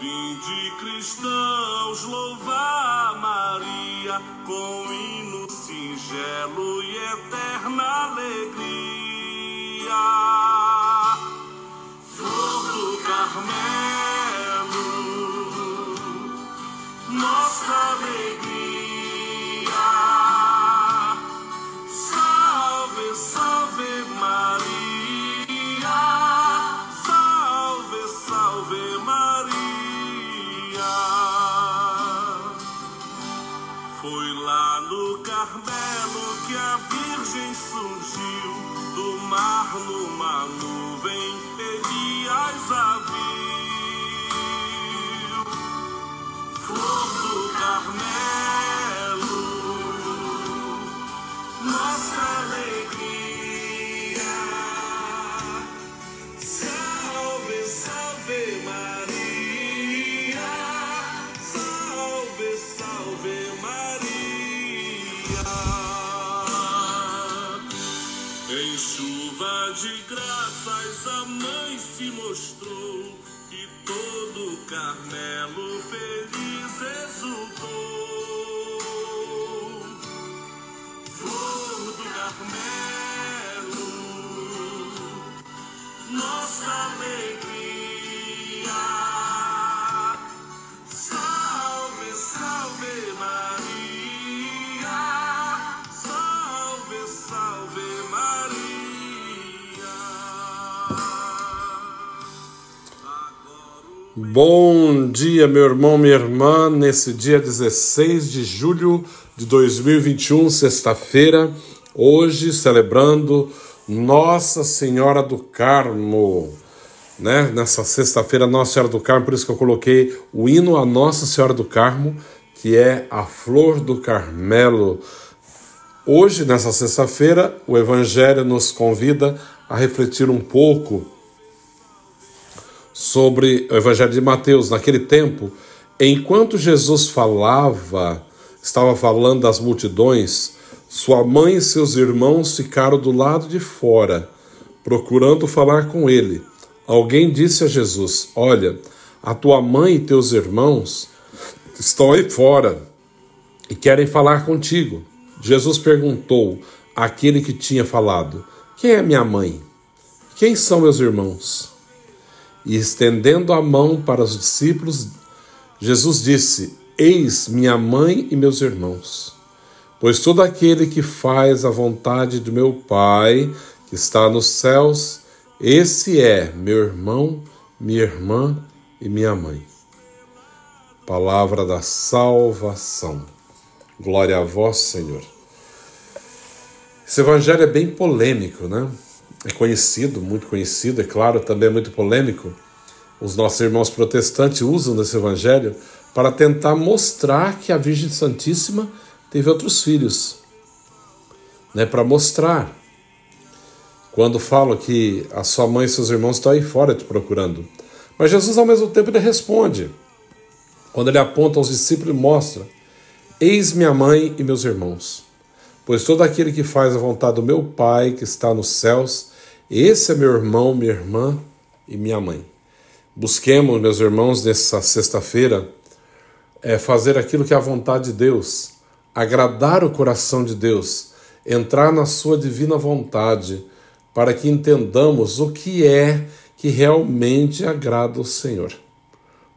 Vinde cristãos louvar Maria com hino singelo e eterna alegria. Carmelo que a Virgem surgiu. Do mar numa nuvem, Elias a Bom dia, meu irmão, minha irmã, nesse dia 16 de julho de 2021, sexta-feira, hoje celebrando Nossa Senhora do Carmo, né? Nessa sexta-feira, Nossa Senhora do Carmo, por isso que eu coloquei o hino a Nossa Senhora do Carmo, que é a flor do Carmelo. Hoje, nessa sexta-feira, o Evangelho nos convida a refletir um pouco sobre o Evangelho de Mateus. Naquele tempo, enquanto Jesus falava, estava falando das multidões, sua mãe e seus irmãos ficaram do lado de fora, procurando falar com ele. Alguém disse a Jesus: Olha, a tua mãe e teus irmãos estão aí fora e querem falar contigo. Jesus perguntou àquele que tinha falado: Quem é minha mãe? Quem são meus irmãos? E estendendo a mão para os discípulos, Jesus disse: Eis minha mãe e meus irmãos. Pois todo aquele que faz a vontade do meu Pai, que está nos céus, esse é meu irmão, minha irmã e minha mãe. Palavra da salvação. Glória a vós, Senhor. Esse evangelho é bem polêmico, né? É conhecido, muito conhecido, é claro, também é muito polêmico. Os nossos irmãos protestantes usam desse evangelho para tentar mostrar que a Virgem Santíssima teve outros filhos, né? Para mostrar. Quando falam que a sua mãe e seus irmãos estão aí fora te procurando. Mas Jesus, ao mesmo tempo, ele responde. Quando ele aponta aos discípulos mostra: Eis minha mãe e meus irmãos. Pois todo aquele que faz a vontade do meu Pai que está nos céus, esse é meu irmão, minha irmã e minha mãe. Busquemos, meus irmãos, nessa sexta-feira, é fazer aquilo que é a vontade de Deus, agradar o coração de Deus, entrar na sua divina vontade, para que entendamos o que é que realmente agrada ao Senhor,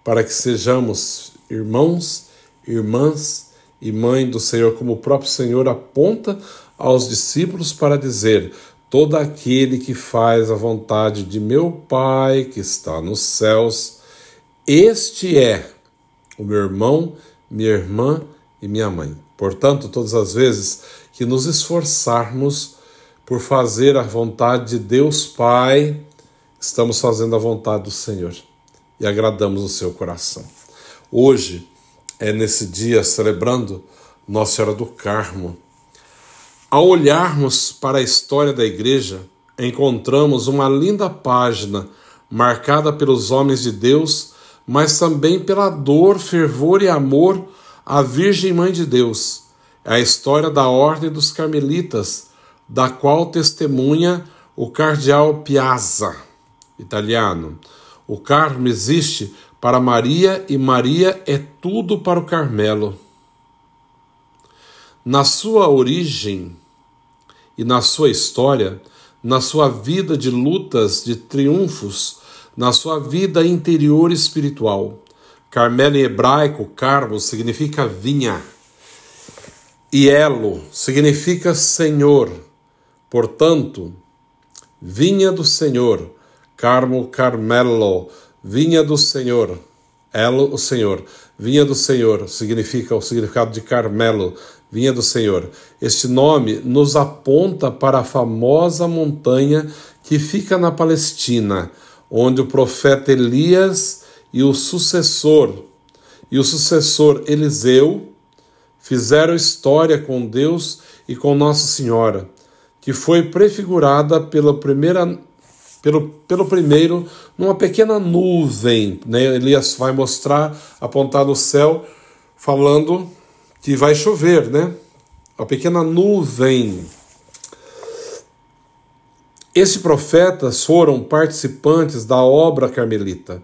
para que sejamos irmãos, irmãs e mãe do Senhor, como o próprio Senhor aponta aos discípulos para dizer: todo aquele que faz a vontade de meu Pai que está nos céus, este é o meu irmão, minha irmã e minha mãe. Portanto, todas as vezes que nos esforçarmos por fazer a vontade de Deus Pai, estamos fazendo a vontade do Senhor e agradamos o seu coração. Hoje é nesse dia celebrando Nossa Senhora do Carmo. Ao olharmos para a história da igreja, encontramos uma linda página marcada pelos homens de Deus, mas também pela dor, fervor e amor à Virgem Mãe de Deus. É a história da Ordem dos Carmelitas, da qual testemunha o cardeal Piazza, italiano. O Carmo existe para Maria e Maria é tudo para o Carmelo. Na sua origem e na sua história, na sua vida de lutas, de triunfos, na sua vida interior espiritual. Carmelo em hebraico, carmo, significa vinha. E elo significa Senhor. Portanto, vinha do Senhor. Carmo, Carmelo, vinha do Senhor. Elo, o Senhor. Vinha do Senhor significa o significado de Carmelo, vinha do Senhor. Este nome nos aponta para a famosa montanha que fica na Palestina, onde o profeta Elias e o sucessor e o sucessor Eliseu fizeram história com Deus e com Nossa Senhora, que foi prefigurada pela primeira pelo, pelo primeiro numa pequena nuvem. Né? Elias vai mostrar, apontar no céu, falando que vai chover, né? A pequena nuvem. Esses profetas foram participantes da obra carmelita,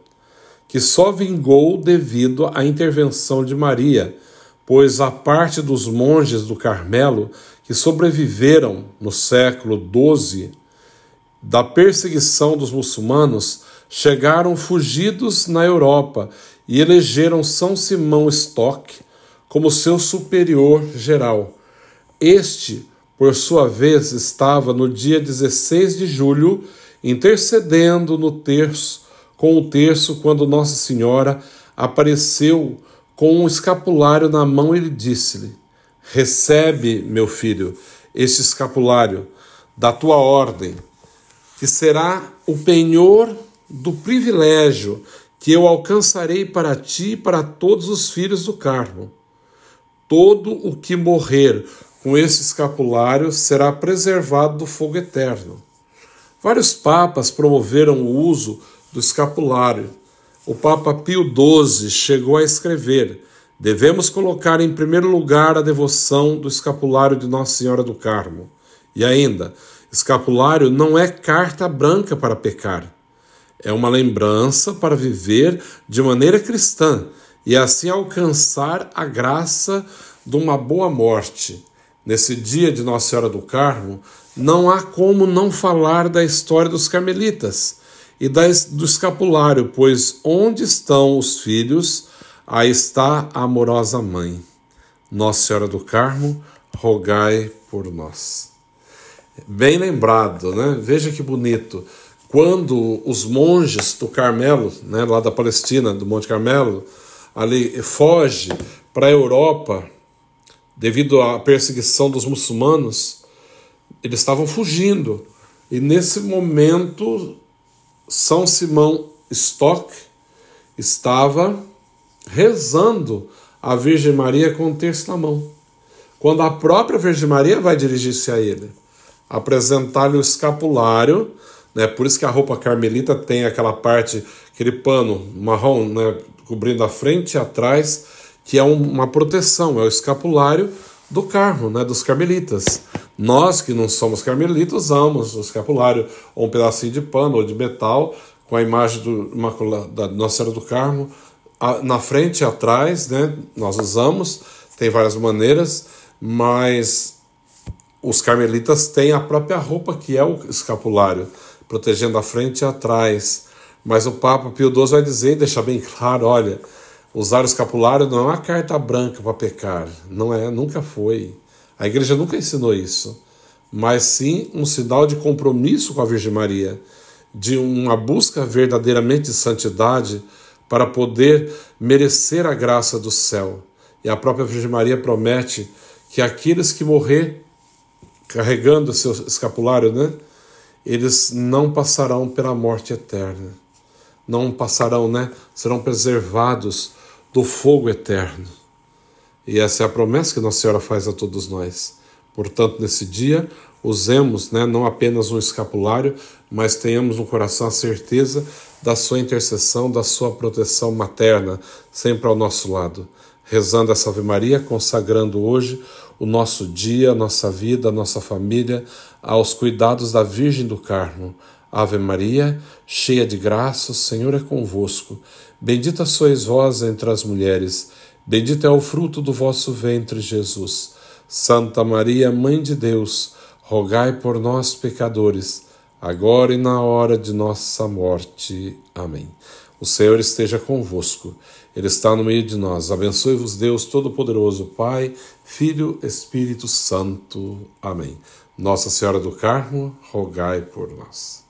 que só vingou devido à intervenção de Maria, pois a parte dos monges do Carmelo que sobreviveram no século XII da perseguição dos muçulmanos, chegaram fugidos na Europa e elegeram São Simão Stock como seu superior geral. Este, por sua vez, estava no dia 16 de julho intercedendo no terço, com o terço quando Nossa Senhora apareceu com um escapulário na mão e disse-lhe: Recebe, meu filho, este escapulário da tua ordem que será o penhor do privilégio que eu alcançarei para ti e para todos os filhos do Carmo. Todo o que morrer com esse escapulário será preservado do fogo eterno. Vários papas promoveram o uso do escapulário. O Papa Pio XII chegou a escrever: devemos colocar em primeiro lugar a devoção do escapulário de Nossa Senhora do Carmo. E ainda, Escapulário não é carta branca para pecar. É uma lembrança para viver de maneira cristã e assim alcançar a graça de uma boa morte. Nesse dia de Nossa Senhora do Carmo, não há como não falar da história dos carmelitas e do escapulário, pois onde estão os filhos, aí está a amorosa mãe. Nossa Senhora do Carmo, rogai por nós. Bem lembrado, né? Veja que bonito. Quando os monges do Carmelo, né, lá da Palestina, do Monte Carmelo, ali foge para a Europa devido à perseguição dos muçulmanos, eles estavam fugindo. E nesse momento, São Simão Stock estava rezando a Virgem Maria com o terço na mão. Quando a própria Virgem Maria vai dirigir-se a ele apresentar-lhe o escapulário, né? Por isso que a roupa carmelita tem aquela parte, aquele pano marrom, né? Cobrindo a frente e atrás, que é uma proteção, é o escapulário do carmo, né? Dos carmelitas. Nós que não somos carmelitas usamos o escapulário ou um pedacinho de pano ou de metal com a imagem do, da Nossa Senhora do Carmo na frente e atrás, né? Nós usamos, tem várias maneiras, mas os carmelitas têm a própria roupa que é o escapulário, protegendo a frente e atrás. Mas o Papa Pio XII vai dizer, deixa bem claro, olha, usar o escapulário não é uma carta branca para pecar, não é, nunca foi. A igreja nunca ensinou isso, mas sim um sinal de compromisso com a Virgem Maria, de uma busca verdadeiramente de santidade para poder merecer a graça do céu. E a própria Virgem Maria promete que aqueles que morrer carregando seu escapulário, né? Eles não passarão pela morte eterna. Não passarão, né? Serão preservados do fogo eterno. E essa é a promessa que Nossa Senhora faz a todos nós. Portanto, nesse dia, usemos né, não apenas um escapulário, mas tenhamos no coração a certeza da sua intercessão, da sua proteção materna, sempre ao nosso lado. Rezando essa Ave Maria, consagrando hoje o nosso dia, a nossa vida, a nossa família aos cuidados da Virgem do Carmo. Ave Maria, cheia de graça, o Senhor é convosco. Bendita sois vós entre as mulheres, bendito é o fruto do vosso ventre, Jesus. Santa Maria, Mãe de Deus, rogai por nós, pecadores, agora e na hora de nossa morte. Amém. O Senhor esteja convosco, Ele está no meio de nós. Abençoe-vos, Deus Todo-Poderoso, Pai, Filho, Espírito Santo. Amém. Nossa Senhora do Carmo, rogai por nós.